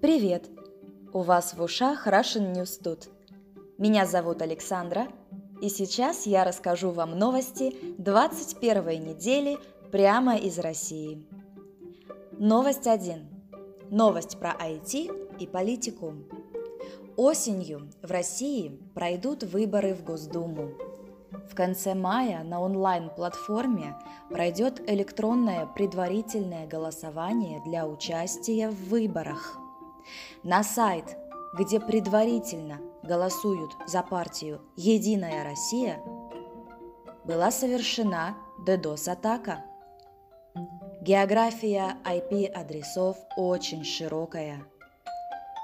Привет! У вас в ушах Russian News тут. Меня зовут Александра, и сейчас я расскажу вам новости 21 недели прямо из России. Новость 1. Новость про IT и политику. Осенью в России пройдут выборы в Госдуму. В конце мая на онлайн-платформе пройдет электронное предварительное голосование для участия в выборах – на сайт, где предварительно голосуют за партию «Единая Россия», была совершена DDoS-атака. География IP-адресов очень широкая.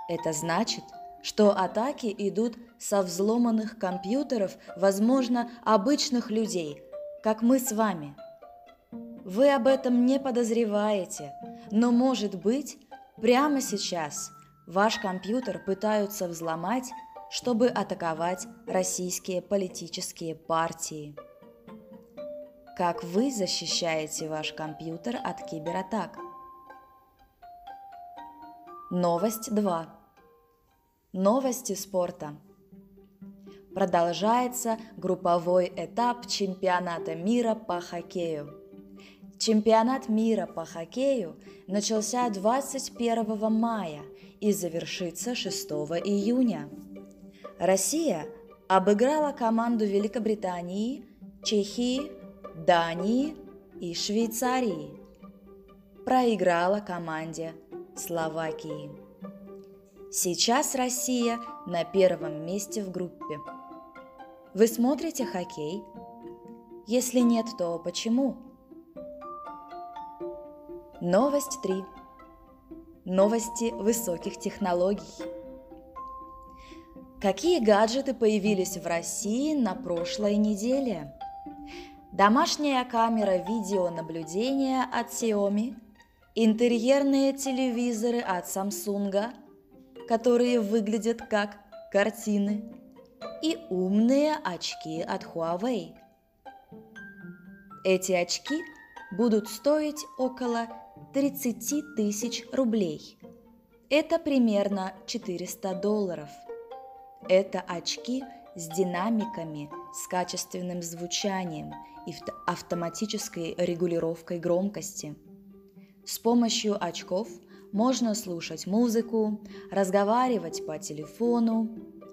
Это значит, что атаки идут со взломанных компьютеров, возможно, обычных людей, как мы с вами. Вы об этом не подозреваете, но, может быть, прямо сейчас Ваш компьютер пытаются взломать, чтобы атаковать российские политические партии. Как вы защищаете ваш компьютер от кибератак? Новость 2. Новости спорта. Продолжается групповой этап чемпионата мира по хоккею. Чемпионат мира по хоккею начался 21 мая и завершится 6 июня. Россия обыграла команду Великобритании, Чехии, Дании и Швейцарии. Проиграла команде Словакии. Сейчас Россия на первом месте в группе. Вы смотрите хоккей? Если нет, то почему? Новость 3. Новости высоких технологий. Какие гаджеты появились в России на прошлой неделе? Домашняя камера видеонаблюдения от Xiaomi, интерьерные телевизоры от Samsung, которые выглядят как картины, и умные очки от Huawei. Эти очки будут стоить около 30 тысяч рублей. Это примерно 400 долларов. Это очки с динамиками, с качественным звучанием и автоматической регулировкой громкости. С помощью очков можно слушать музыку, разговаривать по телефону,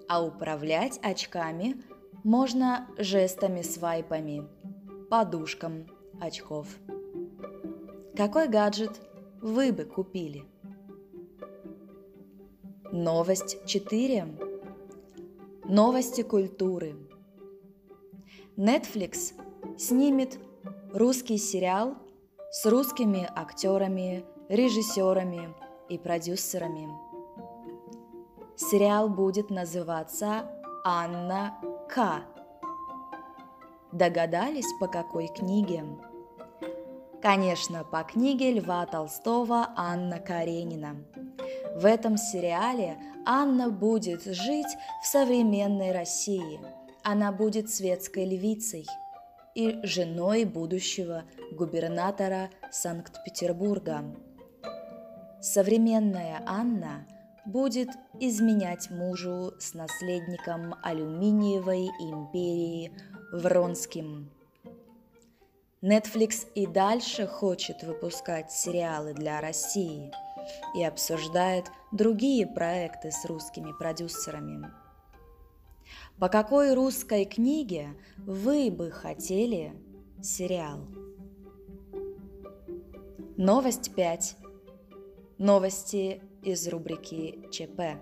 а управлять очками можно жестами-свайпами, подушкам очков. Какой гаджет вы бы купили? Новость 4. Новости культуры. Netflix снимет русский сериал с русскими актерами, режиссерами и продюсерами. Сериал будет называться «Анна К». Догадались, по какой книге? Конечно, по книге Льва Толстого Анна Каренина. В этом сериале Анна будет жить в современной России. Она будет светской львицей и женой будущего губернатора Санкт-Петербурга. Современная Анна будет изменять мужу с наследником алюминиевой империи Вронским – Netflix и дальше хочет выпускать сериалы для России и обсуждает другие проекты с русскими продюсерами. По какой русской книге вы бы хотели сериал? Новость 5. Новости из рубрики ЧП.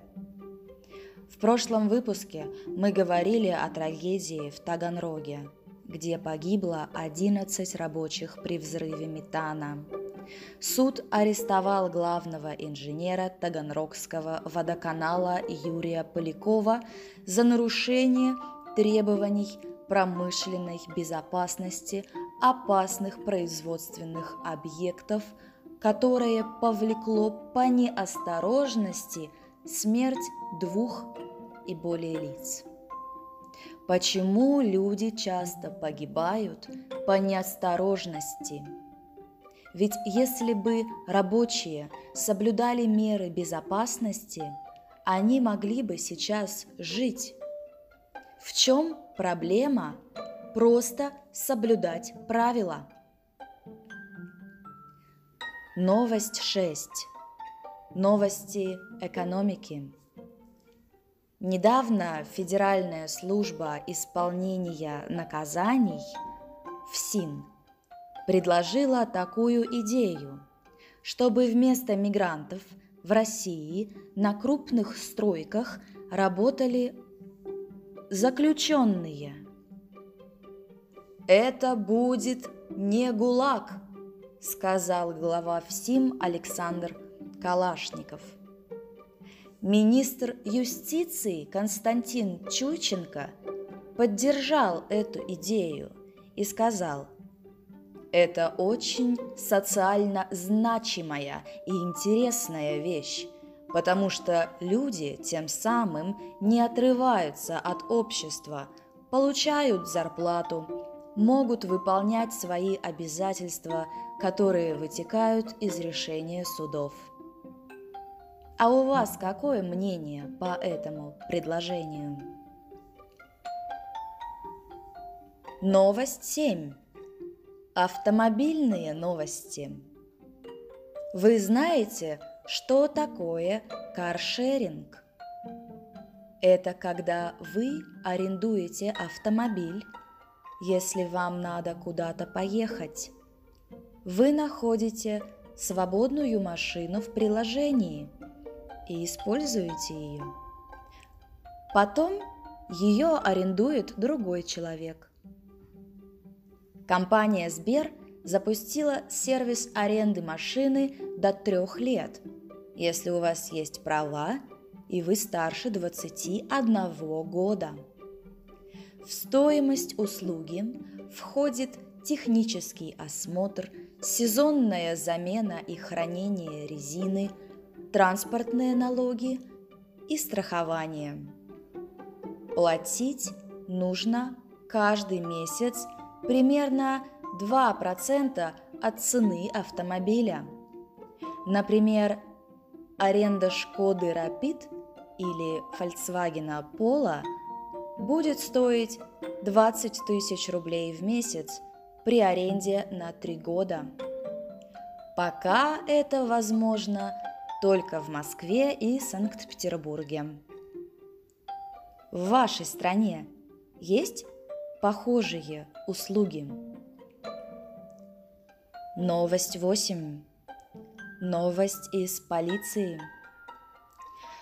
В прошлом выпуске мы говорили о трагедии в Таганроге – где погибло 11 рабочих при взрыве метана. Суд арестовал главного инженера Таганрогского водоканала Юрия Полякова за нарушение требований промышленной безопасности опасных производственных объектов, которое повлекло по неосторожности смерть двух и более лиц. Почему люди часто погибают по неосторожности? Ведь если бы рабочие соблюдали меры безопасности, они могли бы сейчас жить. В чем проблема просто соблюдать правила? Новость 6. Новости экономики. Недавно Федеральная служба исполнения наказаний ФСИН предложила такую идею, чтобы вместо мигрантов в России на крупных стройках работали заключенные. Это будет не ГУЛАГ, сказал глава ФСИМ Александр Калашников – Министр юстиции Константин Чученко поддержал эту идею и сказал, это очень социально значимая и интересная вещь, потому что люди тем самым не отрываются от общества, получают зарплату, могут выполнять свои обязательства, которые вытекают из решения судов. А у вас какое мнение по этому предложению? Новость 7. Автомобильные новости. Вы знаете, что такое каршеринг? Это когда вы арендуете автомобиль, если вам надо куда-то поехать. Вы находите свободную машину в приложении – и используете ее. Потом ее арендует другой человек. Компания Сбер запустила сервис аренды машины до трех лет, если у вас есть права и вы старше 21 года. В стоимость услуги входит технический осмотр, сезонная замена и хранение резины – транспортные налоги и страхование. Платить нужно каждый месяц примерно 2% от цены автомобиля. Например, аренда Шкоды Rapid или Volkswagen Polo будет стоить 20 тысяч рублей в месяц при аренде на 3 года. Пока это возможно только в Москве и Санкт-Петербурге. В вашей стране есть похожие услуги? Новость 8. Новость из полиции.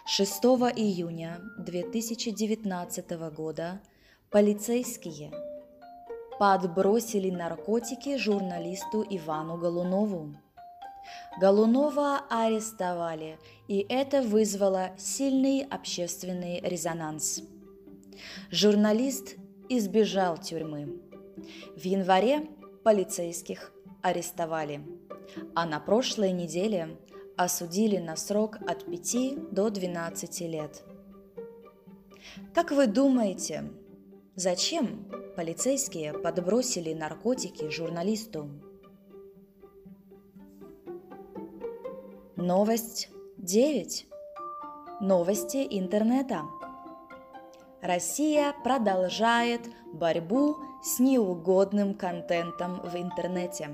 6 июня 2019 года полицейские подбросили наркотики журналисту Ивану Голунову. Голунова арестовали, и это вызвало сильный общественный резонанс. Журналист избежал тюрьмы. В январе полицейских арестовали, а на прошлой неделе осудили на срок от 5 до 12 лет. Как вы думаете, зачем полицейские подбросили наркотики журналисту? Новость 9. Новости интернета. Россия продолжает борьбу с неугодным контентом в интернете.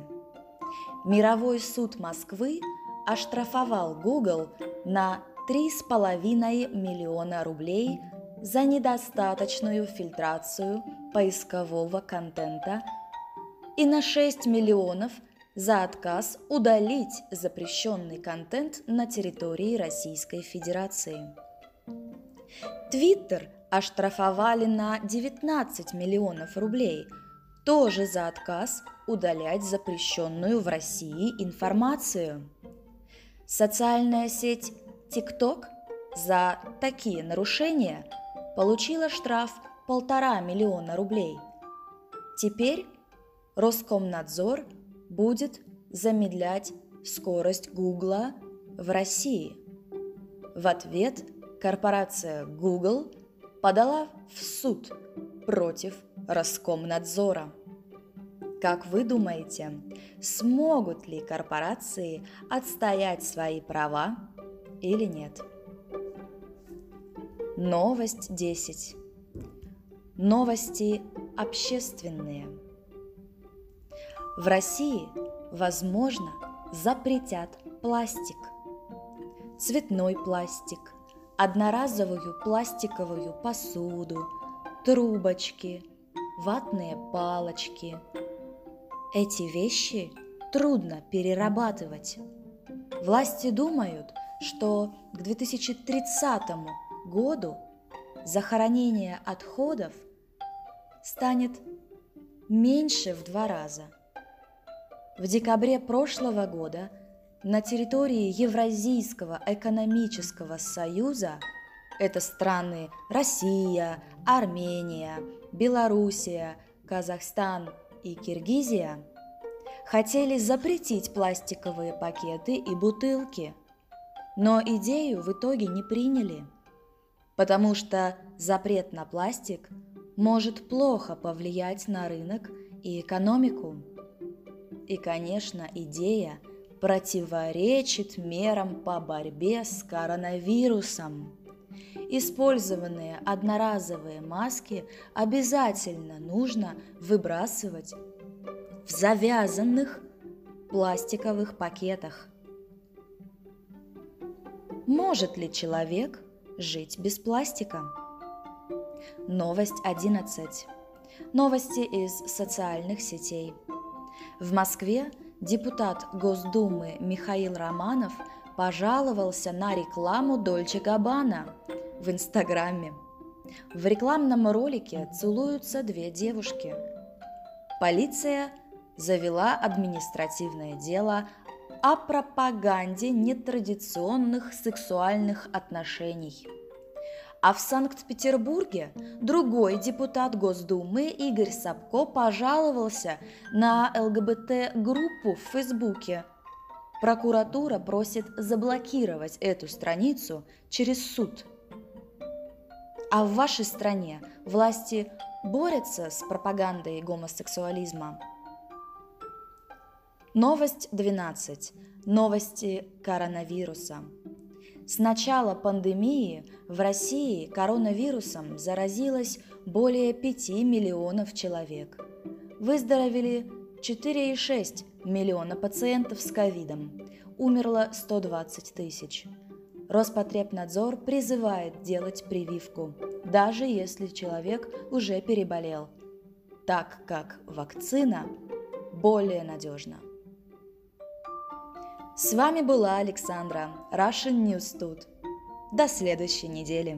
Мировой суд Москвы оштрафовал Google на 3,5 миллиона рублей за недостаточную фильтрацию поискового контента и на 6 миллионов – за отказ удалить запрещенный контент на территории Российской Федерации. Твиттер оштрафовали на 19 миллионов рублей, тоже за отказ удалять запрещенную в России информацию. Социальная сеть TikTok за такие нарушения получила штраф полтора миллиона рублей. Теперь Роскомнадзор – будет замедлять скорость Гугла в России. В ответ корпорация Google подала в суд против Роскомнадзора. Как вы думаете, смогут ли корпорации отстоять свои права или нет? Новость 10. Новости общественные. В России, возможно, запретят пластик. Цветной пластик, одноразовую пластиковую посуду, трубочки, ватные палочки. Эти вещи трудно перерабатывать. Власти думают, что к 2030 году захоронение отходов станет меньше в два раза. В декабре прошлого года на территории Евразийского экономического союза это страны Россия, Армения, Белоруссия, Казахстан и Киргизия хотели запретить пластиковые пакеты и бутылки. Но идею в итоге не приняли – потому что запрет на пластик может плохо повлиять на рынок и экономику. И, конечно, идея противоречит мерам по борьбе с коронавирусом. Использованные одноразовые маски обязательно нужно выбрасывать в завязанных пластиковых пакетах. Может ли человек Жить без пластика. Новость 11. Новости из социальных сетей. В Москве депутат Госдумы Михаил Романов пожаловался на рекламу Дольче Габбана в Инстаграме. В рекламном ролике целуются две девушки. Полиция завела административное дело о пропаганде нетрадиционных сексуальных отношений. А в Санкт-Петербурге другой депутат Госдумы Игорь Сапко пожаловался на ЛГБТ-группу в Фейсбуке. Прокуратура просит заблокировать эту страницу через суд. А в вашей стране власти борются с пропагандой гомосексуализма? Новость 12. Новости коронавируса. С начала пандемии в России коронавирусом заразилось более 5 миллионов человек. Выздоровели 4,6 миллиона пациентов с ковидом. Умерло 120 тысяч. Роспотребнадзор призывает делать прививку, даже если человек уже переболел, так как вакцина более надежна. С вами была Александра, Russian News Тут. До следующей недели.